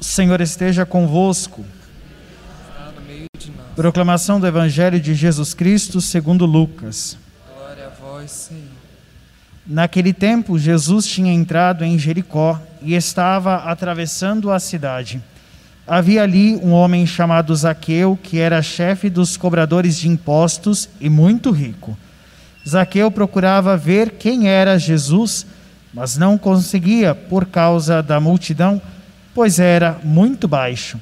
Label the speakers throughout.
Speaker 1: O Senhor esteja convosco. Proclamação do Evangelho de Jesus Cristo segundo Lucas.
Speaker 2: Glória a vós, Senhor.
Speaker 1: Naquele tempo, Jesus tinha entrado em Jericó e estava atravessando a cidade. Havia ali um homem chamado Zaqueu, que era chefe dos cobradores de impostos e muito rico. Zaqueu procurava ver quem era Jesus, mas não conseguia por causa da multidão, pois era muito baixo.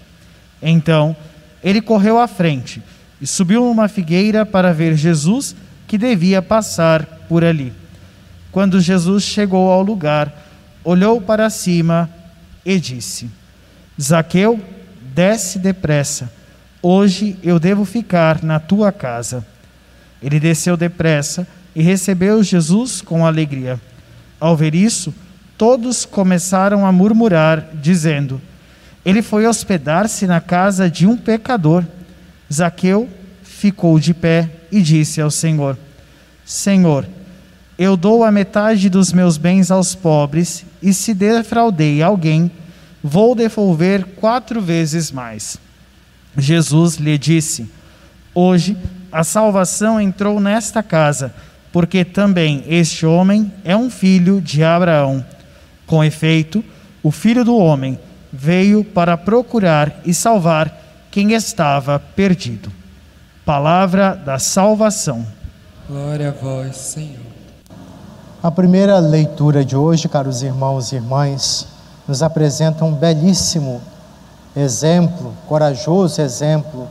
Speaker 1: Então, ele correu à frente e subiu numa figueira para ver Jesus, que devia passar por ali. Quando Jesus chegou ao lugar, olhou para cima e disse: Zaqueu, desce depressa. Hoje eu devo ficar na tua casa. Ele desceu depressa e recebeu Jesus com alegria. Ao ver isso, todos começaram a murmurar, dizendo: Ele foi hospedar-se na casa de um pecador. Zaqueu ficou de pé e disse ao Senhor: Senhor, eu dou a metade dos meus bens aos pobres, e se defraudei alguém, vou devolver quatro vezes mais. Jesus lhe disse: Hoje a salvação entrou nesta casa, porque também este homem é um filho de Abraão. Com efeito, o filho do homem veio para procurar e salvar quem estava perdido. Palavra da salvação.
Speaker 2: Glória a vós, Senhor.
Speaker 3: A primeira leitura de hoje, caros irmãos e irmãs, nos apresenta um belíssimo exemplo, corajoso exemplo,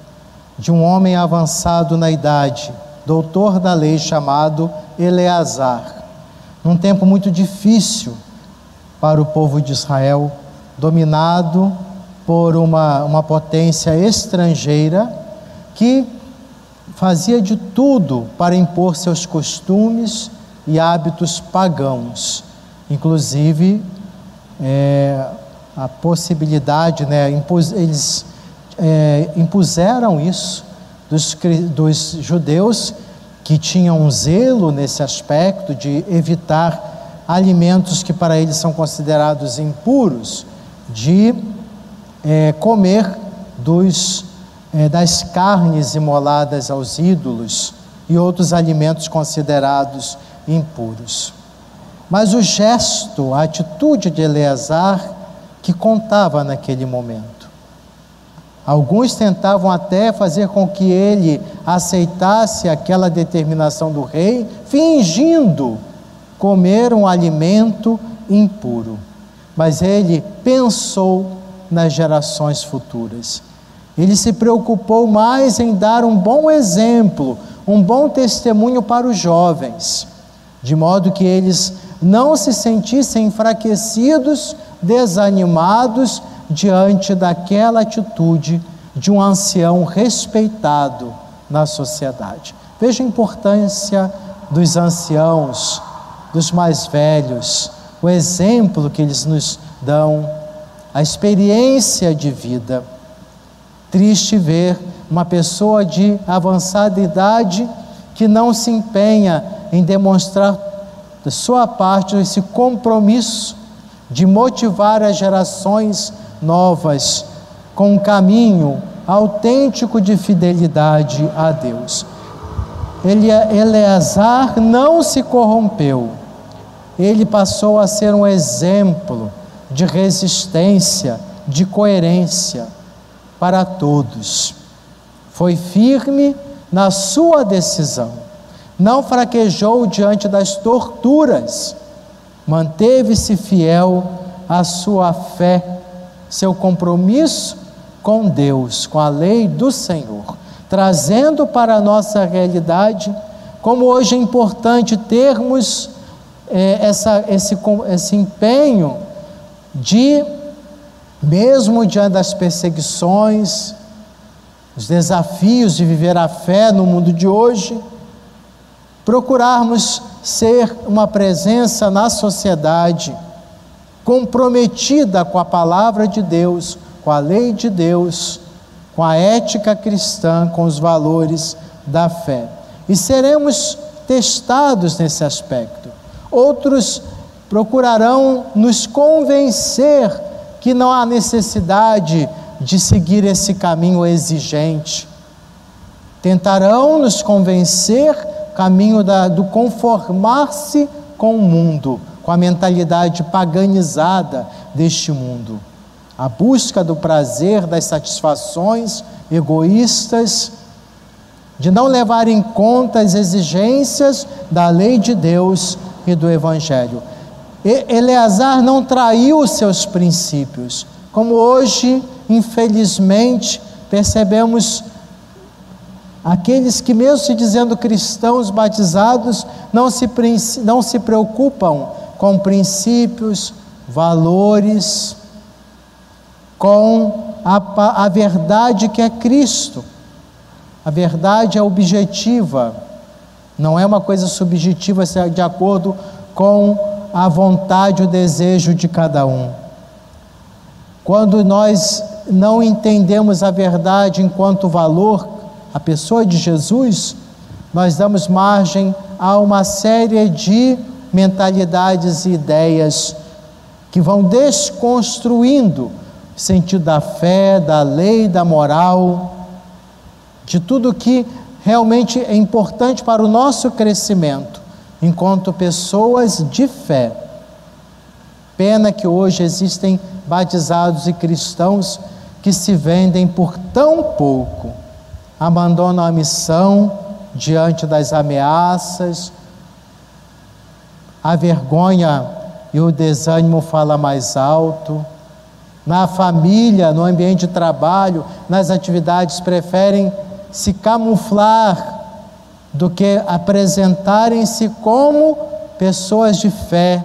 Speaker 3: de um homem avançado na idade, doutor da lei chamado Eleazar. Num tempo muito difícil para o povo de Israel, dominado por uma, uma potência estrangeira que fazia de tudo para impor seus costumes e hábitos pagãos, inclusive é, a possibilidade, né, impus, eles é, impuseram isso dos, dos judeus que tinham um zelo nesse aspecto de evitar alimentos que para eles são considerados impuros, de é, comer dos, é, das carnes imoladas aos ídolos e outros alimentos considerados impuros. Mas o gesto, a atitude de Eleazar, que contava naquele momento. Alguns tentavam até fazer com que ele aceitasse aquela determinação do rei, fingindo comer um alimento impuro. Mas ele pensou nas gerações futuras. Ele se preocupou mais em dar um bom exemplo, um bom testemunho para os jovens de modo que eles não se sentissem enfraquecidos, desanimados diante daquela atitude de um ancião respeitado na sociedade. Veja a importância dos anciãos, dos mais velhos, o exemplo que eles nos dão, a experiência de vida. Triste ver uma pessoa de avançada idade que não se empenha em demonstrar da sua parte esse compromisso de motivar as gerações novas com um caminho autêntico de fidelidade a Deus. Ele, Eleazar não se corrompeu, ele passou a ser um exemplo de resistência, de coerência para todos. Foi firme na sua decisão não fraquejou diante das torturas, manteve-se fiel à sua fé, seu compromisso com Deus, com a lei do Senhor, trazendo para a nossa realidade como hoje é importante termos é, essa, esse, esse empenho de, mesmo diante das perseguições, os desafios de viver a fé no mundo de hoje, procurarmos ser uma presença na sociedade comprometida com a palavra de Deus, com a lei de Deus, com a ética cristã, com os valores da fé. E seremos testados nesse aspecto. Outros procurarão nos convencer que não há necessidade de seguir esse caminho exigente. Tentarão nos convencer caminho da, do conformar-se com o mundo, com a mentalidade paganizada deste mundo. A busca do prazer, das satisfações egoístas, de não levar em conta as exigências da lei de Deus e do Evangelho. Eleazar não traiu os seus princípios, como hoje, infelizmente, percebemos aqueles que, mesmo se dizendo cristãos batizados, não se, não se preocupam com princípios, valores, com a, a verdade que é Cristo. A verdade é objetiva, não é uma coisa subjetiva é de acordo com a vontade, o desejo de cada um. Quando nós não entendemos a verdade enquanto valor, a pessoa de Jesus, nós damos margem a uma série de mentalidades e ideias que vão desconstruindo o sentido da fé, da lei, da moral, de tudo que realmente é importante para o nosso crescimento enquanto pessoas de fé. Pena que hoje existem batizados e cristãos que se vendem por tão pouco, abandonam a missão diante das ameaças, a vergonha e o desânimo fala mais alto. Na família, no ambiente de trabalho, nas atividades, preferem se camuflar do que apresentarem-se como pessoas de fé,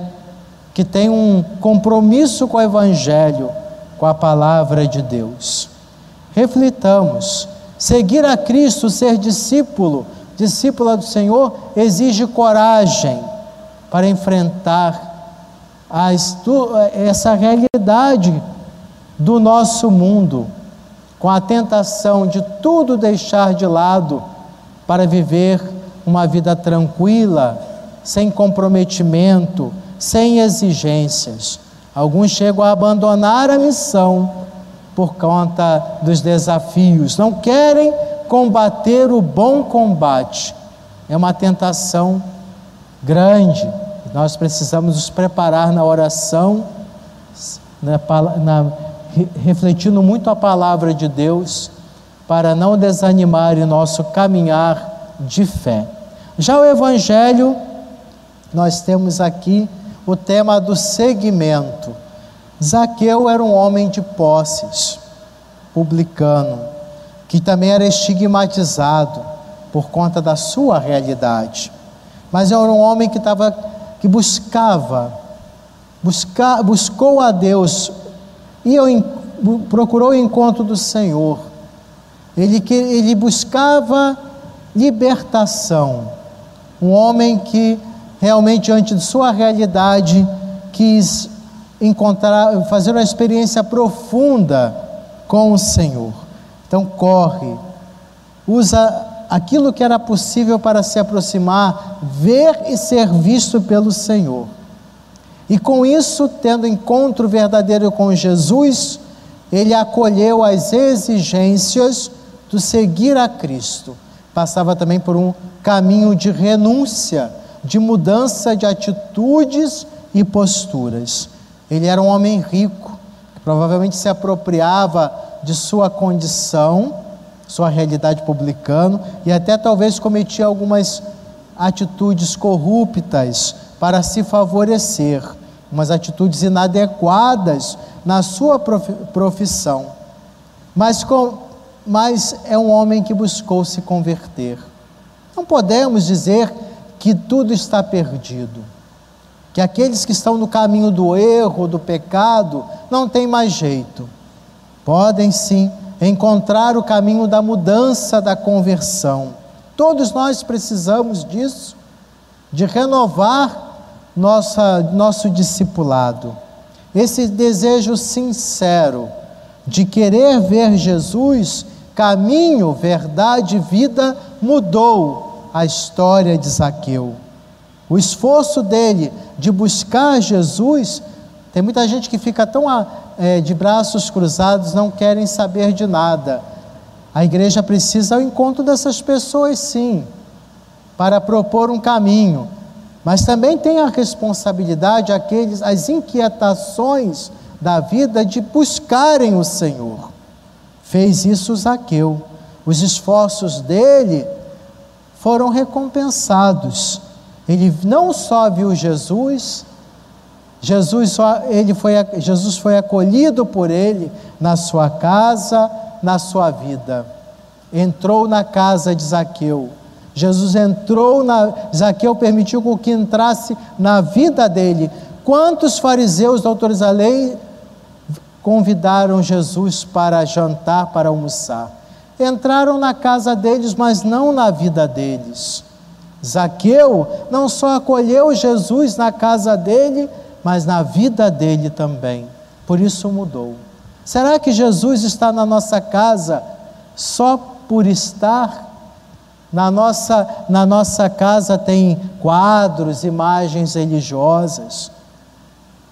Speaker 3: que têm um compromisso com o Evangelho, com a palavra de Deus. Reflitamos. Seguir a Cristo, ser discípulo, discípula do Senhor, exige coragem para enfrentar as, essa realidade do nosso mundo, com a tentação de tudo deixar de lado para viver uma vida tranquila, sem comprometimento, sem exigências. Alguns chegam a abandonar a missão por conta dos desafios, não querem combater o bom combate. É uma tentação grande. Nós precisamos nos preparar na oração, na, na, refletindo muito a palavra de Deus para não desanimar em nosso caminhar de fé. Já o Evangelho, nós temos aqui o tema do seguimento. Zaqueu era um homem de posses, publicano, que também era estigmatizado por conta da sua realidade. Mas era um homem que estava que buscava, busca, buscou a Deus e procurou o encontro do Senhor ele, ele buscava libertação. Um homem que realmente, diante de sua realidade, quis encontrar, fazer uma experiência profunda com o Senhor. Então, corre, usa aquilo que era possível para se aproximar, ver e ser visto pelo Senhor. E com isso, tendo encontro verdadeiro com Jesus, ele acolheu as exigências do seguir a Cristo. Passava também por um caminho de renúncia, de mudança de atitudes e posturas. Ele era um homem rico, que provavelmente se apropriava de sua condição, sua realidade publicana, e até talvez cometia algumas atitudes corruptas para se favorecer, umas atitudes inadequadas na sua profissão. Mas com, mas é um homem que buscou se converter. Não podemos dizer que tudo está perdido, que aqueles que estão no caminho do erro, do pecado, não tem mais jeito. Podem sim encontrar o caminho da mudança, da conversão. Todos nós precisamos disso, de renovar nossa, nosso discipulado. Esse desejo sincero de querer ver Jesus, caminho, verdade, vida, mudou a história de Zaqueu. O esforço dele de buscar Jesus, tem muita gente que fica tão é, de braços cruzados, não querem saber de nada. A igreja precisa ao encontro dessas pessoas, sim, para propor um caminho, mas também tem a responsabilidade, aqueles, as inquietações da vida de buscarem o Senhor. Fez isso Zaqueu. Os esforços dele foram recompensados. Ele não só viu Jesus, Jesus, ele foi, Jesus foi acolhido por ele na sua casa, na sua vida. Entrou na casa de Zaqueu. Jesus entrou na. Zaqueu permitiu que entrasse na vida dele. Quantos fariseus, doutores da lei, convidaram Jesus para jantar, para almoçar? Entraram na casa deles, mas não na vida deles. Zaqueu não só acolheu Jesus na casa dele, mas na vida dele também. Por isso mudou. Será que Jesus está na nossa casa só por estar? Na nossa, na nossa casa tem quadros, imagens religiosas.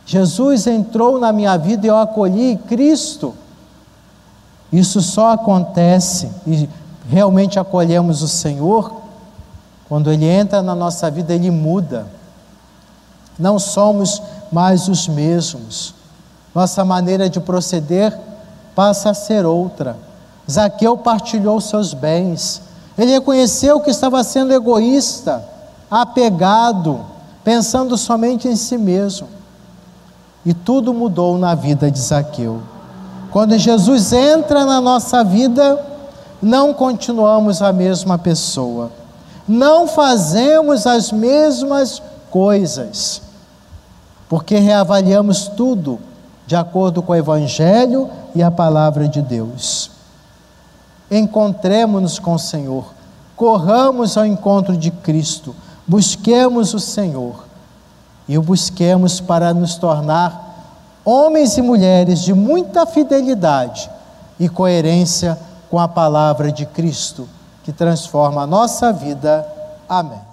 Speaker 3: Jesus entrou na minha vida e eu acolhi Cristo. Isso só acontece e realmente acolhemos o Senhor quando Ele entra na nossa vida, Ele muda. Não somos mais os mesmos. Nossa maneira de proceder passa a ser outra. Zaqueu partilhou seus bens. Ele reconheceu que estava sendo egoísta, apegado, pensando somente em si mesmo. E tudo mudou na vida de Zaqueu. Quando Jesus entra na nossa vida, não continuamos a mesma pessoa, não fazemos as mesmas coisas porque reavaliamos tudo de acordo com o Evangelho e a palavra de Deus. Encontremos-nos com o Senhor, corramos ao encontro de Cristo, busquemos o Senhor e o busquemos para nos tornar homens e mulheres de muita fidelidade e coerência com a palavra de Cristo, que transforma a nossa vida. Amém.